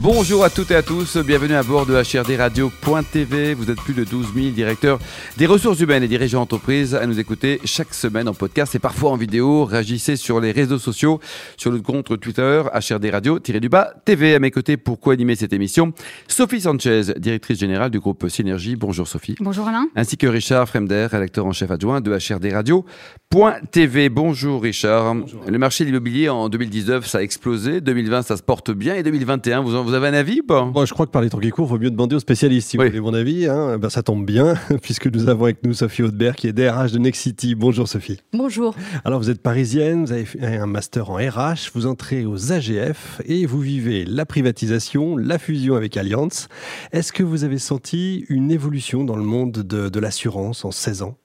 Bonjour à toutes et à tous, bienvenue à bord de HRDRadio.tv. Vous êtes plus de 12 000 directeurs des ressources humaines et dirigeants d'entreprise à nous écouter chaque semaine en podcast et parfois en vidéo. Réagissez sur les réseaux sociaux, sur le compte Twitter HRDRadio-du-bas TV. À mes côtés pour co-animer cette émission, Sophie Sanchez, directrice générale du groupe Synergie. Bonjour Sophie. Bonjour Alain. Ainsi que Richard Fremder, rédacteur en chef adjoint de HRDRadio.tv. Bonjour Richard. Le marché de l'immobilier en 2019, ça a explosé. 2020, ça se porte bien. Et 2021, vous, en, vous avez un avis ou pas? Bon, je crois que par les temps qui courent, il vaut mieux demander aux spécialistes si Oui. vous voulez mon avis. hein. Ben, ça tombe bien, puisque nous avons avec nous Sophie Audebert, qui est DRH de Nexity. Bonjour Sophie. Bonjour. Alors vous êtes parisienne, vous avez fait un master en RH, vous entrez aux AGF et vous vivez la privatisation, la fusion avec Allianz. Est-ce que vous avez senti une évolution dans le monde de, de l'assurance en 16 ans?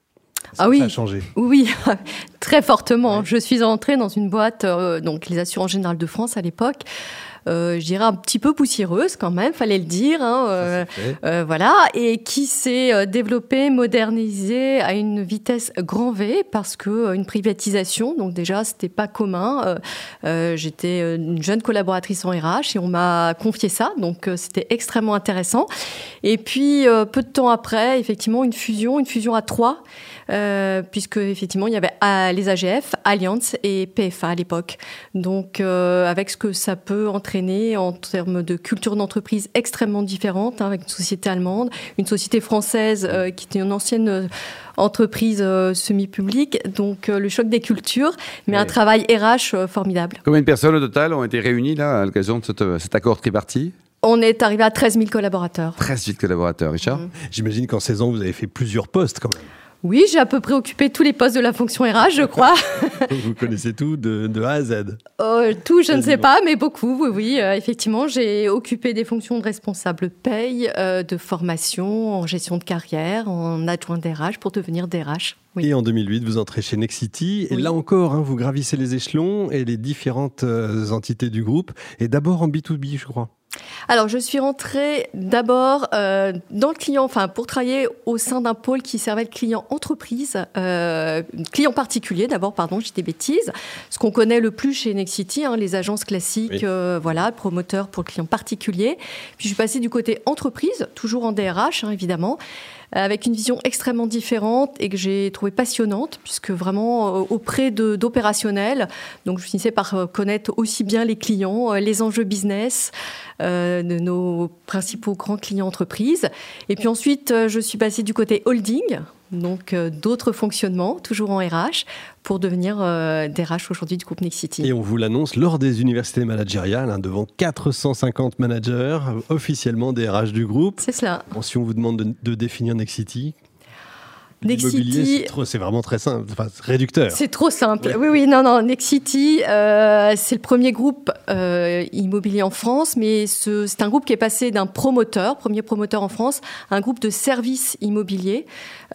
Ah oui. Ça a changé. Oui, très fortement. Je suis entrée dans une boîte, euh, donc les assurances générales de France à l'époque. Euh, je dirais un petit peu poussiéreuse quand même, fallait le dire. hein, euh, euh, voilà, et qui s'est développée, modernisée à une vitesse grand V parce que une privatisation, donc déjà c'était pas commun. J'étais une jeune collaboratrice en RH et on m'a confié ça, donc c'était extrêmement intéressant. Et puis peu de temps après, effectivement, une fusion, une fusion à trois. Euh, puisque effectivement il y avait euh, les AGF, Allianz et PFA à l'époque. Donc euh, avec ce que ça peut entraîner en termes de culture d'entreprise extrêmement différente, hein, avec une société allemande, une société française euh, qui était une ancienne entreprise euh, semi-publique, donc euh, le choc des cultures, mais un travail RH euh, formidable. Combien de personnes au total ont été réunies là à l'occasion de cette- cet accord tripartite? On est arrivé à 13 000 collaborateurs. 13 000 collaborateurs, Richard? Mhm. J'imagine qu'en 16 ans, vous avez fait plusieurs postes quand même. Oui, j'ai à peu près occupé tous les postes de la fonction RH, je crois. vous connaissez tout de, de A à Z. Euh, tout, je ne sais pas, mais beaucoup, oui, oui. Euh, effectivement, j'ai occupé des fonctions de responsable paye, euh, de formation, en gestion de carrière, en adjoint DRH pour devenir DRH. Oui. Et en 2008, vous entrez chez Nexity. Et Oui. là encore, hein, vous gravissez les échelons et les différentes euh, entités du groupe. Et d'abord en B2B, je crois. Alors, je suis rentrée d'abord euh, dans le client, enfin, pour travailler au sein d'un pôle qui servait le client entreprise, euh, client particulier d'abord, pardon, j'ai des bêtises. Ce qu'on connaît le plus chez Nexity, hein, les agences classiques, Oui. euh, voilà, promoteurs pour le client particulier. Puis je suis passée du côté entreprise, toujours en DRH, hein, évidemment avec une vision extrêmement différente et que j'ai trouvé passionnante, puisque vraiment euh, auprès d'opérationnels, donc je finissais par euh, connaître aussi bien les clients, euh, les enjeux business euh, de nos principaux grands clients entreprises. Et puis ensuite, euh, je suis passée du côté holding, donc euh, d'autres fonctionnements, toujours en RH, pour devenir euh, DRH aujourd'hui du groupe Nexity. Et on vous l'annonce lors des universités managériales, hein, devant 450 managers, officiellement des RH du groupe. C'est cela. Bon, si on vous demande de, de définir Nexity, Nexity- c'est vraiment très simple, enfin, réducteur. C'est trop simple. Oui, oui, non, non. Nexity, euh, c'est le premier groupe euh, immobilier en France, mais ce- c'est un groupe qui est passé d'un promoteur, premier promoteur en France, à un groupe de services immobiliers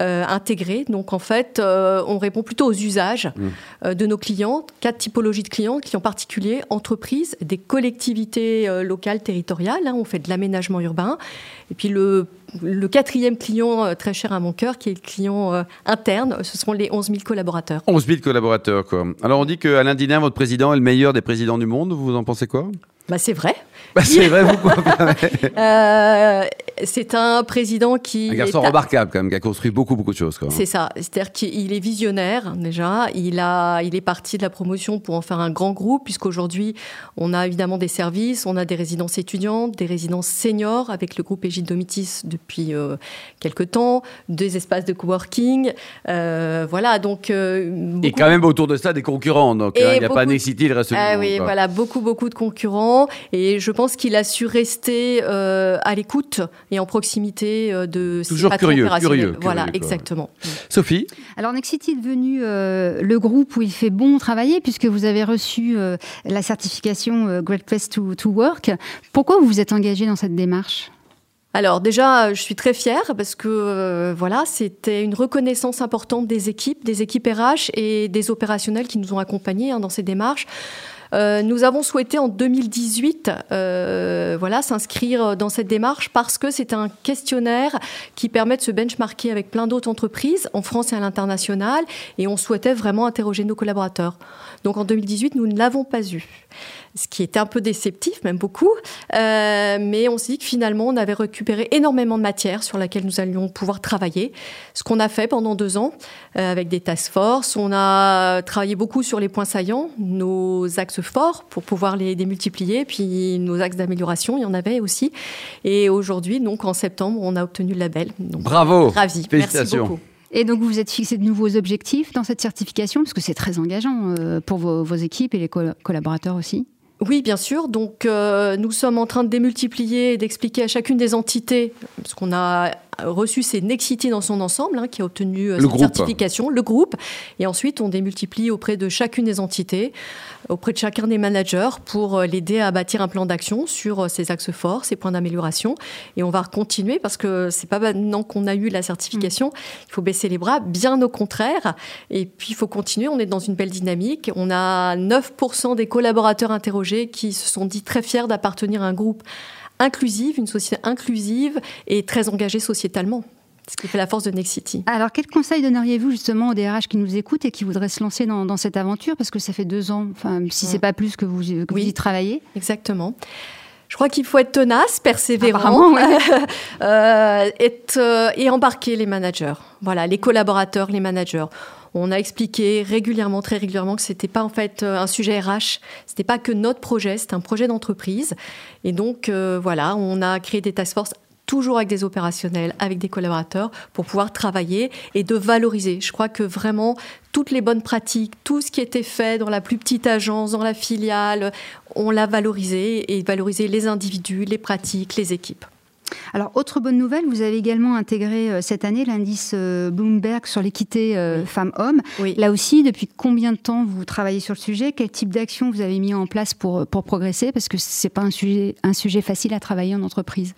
euh, intégrés. Donc, en fait, euh, on répond plutôt aux usages euh, de nos clients, quatre typologies de clients, clients particuliers, entreprises, des collectivités locales, territoriales. hein, on fait de l'aménagement urbain. Et puis, le le quatrième client euh, très cher à mon cœur, qui est le client euh, interne, ce sont les 11 000 collaborateurs. 11 000 collaborateurs, quoi. Alors, on dit que Alain Dinin, votre président, est le meilleur des présidents du monde. Vous en pensez quoi? Bah, c'est vrai. bah, C'est vrai, vous. Euh, c'est un président qui. Un garçon remarquable, quand même, qui a construit beaucoup, beaucoup de choses, quoi. C'est ça. C'est-à-dire qu'il est visionnaire, déjà. Il, a, il est parti de la promotion pour en faire un grand groupe, puisqu'aujourd'hui, on a évidemment des services, on a des résidences étudiantes, des résidences seniors avec le groupe Égide Domitis depuis euh, quelques temps, des espaces de coworking. Euh, voilà, donc. euh, Et quand même autour de ça des concurrents. Donc, hein, il n'y a pas Nexity, il reste du Ah monde, oui, quoi. voilà, beaucoup, beaucoup de concurrents. Et je pense qu'il a su rester euh, à l'écoute et en proximité euh, de Toujours curieux, curieux, Voilà, curieux, exactement. Sophie Alors Nexity est devenu euh, le groupe où il fait bon travailler puisque vous avez reçu euh, la certification euh, Great Place to, to Work. Pourquoi vous vous êtes engagé dans cette démarche? Alors déjà, je suis très fière parce que euh, voilà, c'était une reconnaissance importante des équipes, des équipes RH et des opérationnels qui nous ont accompagnés hein, dans ces démarches. Euh, nous avons souhaité en 2018 euh, voilà, s'inscrire dans cette démarche parce que c'est un questionnaire qui permet de se benchmarker avec plein d'autres entreprises en France et à l'international et on souhaitait vraiment interroger nos collaborateurs. Donc en 2018, nous ne l'avons pas eu ce qui était un peu déceptif, même beaucoup. Euh, mais on s'est dit que finalement, on avait récupéré énormément de matière sur laquelle nous allions pouvoir travailler. Ce qu'on a fait pendant deux ans avec des task force. On a travaillé beaucoup sur les points saillants, nos axes forts pour pouvoir les démultiplier, puis nos axes d'amélioration, il y en avait aussi. Et aujourd'hui, donc en septembre, on a obtenu le label. Bravo Ravi. Merci beaucoup. Et donc, vous vous êtes fixé de nouveaux objectifs dans cette certification, parce que c'est très engageant euh, pour vos, équipes et les collaborateurs aussi? Oui, bien sûr. Donc, euh, nous sommes en train de démultiplier et d'expliquer à chacune des entités, parce qu'on a reçu, c'est Nexity dans son ensemble, hein, qui a obtenu euh, cette certification, le groupe. Et ensuite, on démultiplie auprès de chacune des entités, auprès de chacun des managers, pour euh, l'aider à bâtir un plan d'action sur ses axes forts, ses points d'amélioration. Et on va continuer, parce que c'est pas maintenant qu'on a eu la certification, il faut baisser les bras, bien au contraire. Et puis, il faut continuer. On est dans une belle dynamique. On a 9% des collaborateurs interrogés qui se sont dit très fiers d'appartenir à un groupe inclusive, une société inclusive et très engagée sociétalement. Ce qui fait la force de Nexity. Alors, quel conseil donneriez-vous justement aux DRH qui nous écoutent et qui voudraient se lancer dans, cette aventure? Parce que ça fait deux ans, enfin, si c'est pas plus que vous, que y travaillez. Exactement. Je crois qu'il faut être tenace, persévérant, euh, euh, et embarquer les managers. Voilà, les collaborateurs, les managers. On a expliqué régulièrement, très régulièrement, que c'était pas en fait euh, un sujet RH, c'était pas que notre projet, c'était un projet d'entreprise. Et donc euh, voilà, on a créé des task force toujours avec des opérationnels, avec des collaborateurs, pour pouvoir travailler et de valoriser. Je crois que vraiment, toutes les bonnes pratiques, tout ce qui était fait dans la plus petite agence, dans la filiale, on l'a valorisé et valorisé les individus, les pratiques, les équipes. Alors, autre bonne nouvelle, vous avez également intégré euh, cette année l'indice euh, Bloomberg sur l'équité euh, femmes-hommes. Là aussi, depuis combien de temps vous travaillez sur le sujet? Quel type d'action vous avez mis en place pour, pour progresser? Parce que ce n'est pas un sujet, un sujet facile à travailler en entreprise.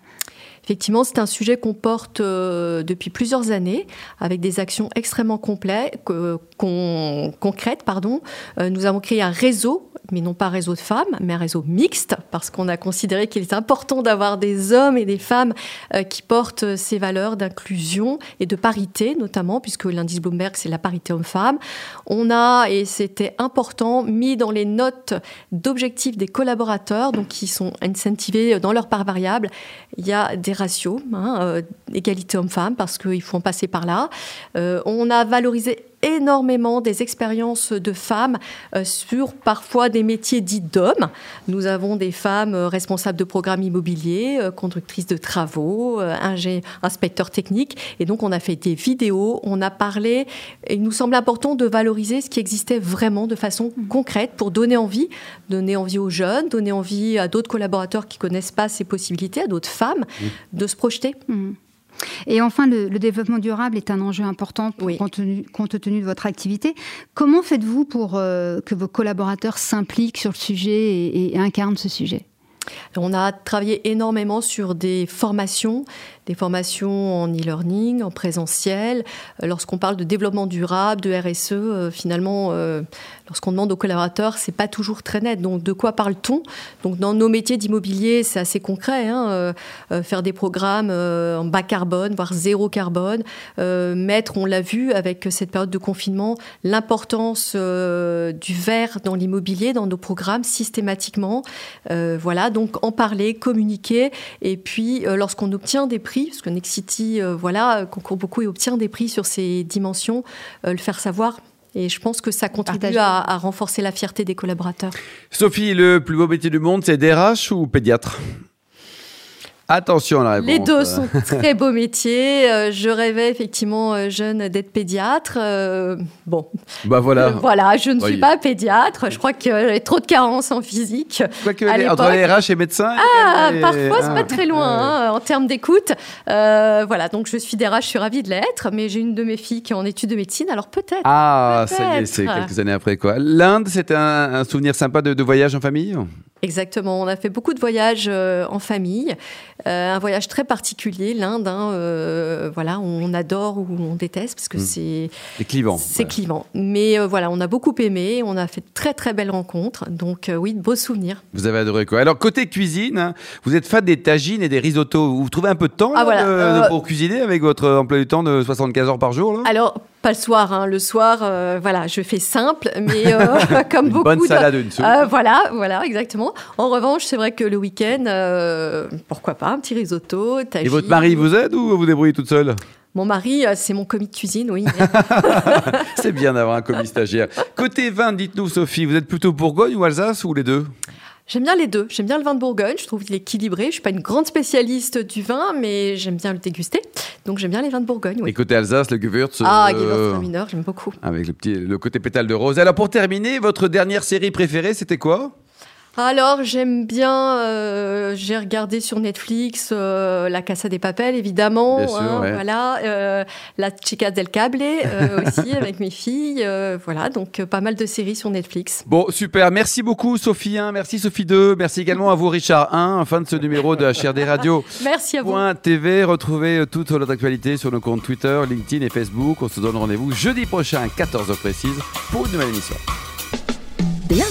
Effectivement, c'est un sujet qu'on porte depuis plusieurs années avec des actions extrêmement complètes, concrètes. Pardon. nous avons créé un réseau mais non pas réseau de femmes, mais un réseau mixte, parce qu'on a considéré qu'il est important d'avoir des hommes et des femmes euh, qui portent ces valeurs d'inclusion et de parité, notamment, puisque l'indice Bloomberg, c'est la parité homme-femme. On a, et c'était important, mis dans les notes d'objectifs des collaborateurs, donc qui sont incentivés dans leur part variable, il y a des ratios, hein, euh, égalité homme-femme, parce qu'il faut en passer par là. Euh, on a valorisé énormément des expériences de femmes euh, sur parfois des métiers dits d'hommes. Nous avons des femmes euh, responsables de programmes immobiliers, euh, conductrices de travaux, inspecteurs techniques. Et donc, on a fait des vidéos, on a parlé. Et il nous semble important de valoriser ce qui existait vraiment de façon mmh. concrète pour donner envie, donner envie aux jeunes, donner envie à d'autres collaborateurs qui connaissent pas ces possibilités, à d'autres femmes, mmh. de se projeter. Mmh. Et enfin, le, développement durable est un enjeu important compte, tenu, de votre activité. Comment faites-vous pour euh, que vos collaborateurs s'impliquent sur le sujet et incarnent ce sujet? On a travaillé énormément sur des formations, des formations en e-learning, en présentiel. Euh, lorsqu'on parle de développement durable, de RSE, euh, finalement, euh, lorsqu'on demande aux collaborateurs, c'est pas toujours très net. Donc, de quoi parle-t-on? Donc, dans nos métiers d'immobilier, c'est assez concret. Hein, faire des programmes en bas carbone, voire zéro carbone. mettre, on l'a vu avec cette période de confinement, l'importance du verre dans l'immobilier, dans nos programmes systématiquement. voilà, donc en parler, communiquer. Et puis, lorsqu'on obtient des prix, parce que Nexity euh, voilà, concourt beaucoup et obtient des prix sur ces dimensions, euh, le faire savoir. Et je pense que ça contribue à, renforcer la fierté des collaborateurs. Sophie, le plus beau métier du monde, c'est DRH ou pédiatre? Attention à la réponse. Les deux sont très beaux métiers. Euh, je rêvais effectivement euh, jeune d'être pédiatre. Euh, bon. Bah voilà. voilà, je ne suis pas pédiatre. Je crois y a trop de carences en physique. Quoi que entre les RH et médecins. Ah, parfois c'est pas très loin hein, en termes d'écoute. voilà, donc je suis DRH, je suis ravie de l'être, mais j'ai une de mes filles qui est en études de médecine, alors peut-être. Ah, ça y est, c'est quelques années après quoi. L'Inde, c'était un, souvenir sympa de, de voyage en famille? Exactement. On a fait beaucoup de voyages en famille. un voyage très particulier, l'Inde. Hein, voilà, on adore ou on déteste parce que hmm. c'est. C'est clivant. C'est clivant. Mais voilà, on a beaucoup aimé. On a fait de très très belles rencontres. Donc oui, de beaux souvenirs. Vous avez adoré quoi? Alors côté cuisine, hein, vous êtes fan des tagines et des risottos. Vous trouvez un peu de temps ah, pour cuisiner avec votre emploi du temps de 75 heures par jour Alors pas le soir, hein. le soir, euh, voilà, je fais simple, mais euh, comme une beaucoup. Bonne salade, une soupe. Euh, voilà, voilà, exactement. En revanche, c'est vrai que le week-end, pourquoi pas, un petit risotto, Et votre mari vous aide ou vous débrouillez toute seule? Mon mari, c'est mon commis de cuisine, oui. c'est bien d'avoir un commis stagiaire. Côté vin, dites-nous, Sophie, vous êtes plutôt Bourgogne ou Alsace ou les deux? J'aime bien les deux. J'aime bien le vin de Bourgogne, je trouve qu'il est équilibré. Je suis pas une grande spécialiste du vin, mais j'aime bien le déguster. Donc j'aime bien les vins de Bourgogne. Oui. Et côté Alsace, le Gewürz Ah, euh... mineur, j'aime beaucoup. Avec le, petit, le côté pétale de rose. Alors pour terminer, votre dernière série préférée, c'était quoi? Alors j'aime bien, euh, j'ai regardé sur Netflix euh, La Casa des Papels évidemment, bien sûr, hein, voilà, euh, La Chica del Cable aussi avec mes filles, voilà donc pas mal de séries sur Netflix. Bon super, merci beaucoup Sophie 1, merci Sophie 2, merci également à vous Richard 1, fin de ce numéro de HRD Radio. merci à vous. TV, retrouvez toute notre actualité sur nos comptes Twitter, LinkedIn et Facebook. On se donne rendez-vous jeudi prochain à 14h précise pour une nouvelle émission.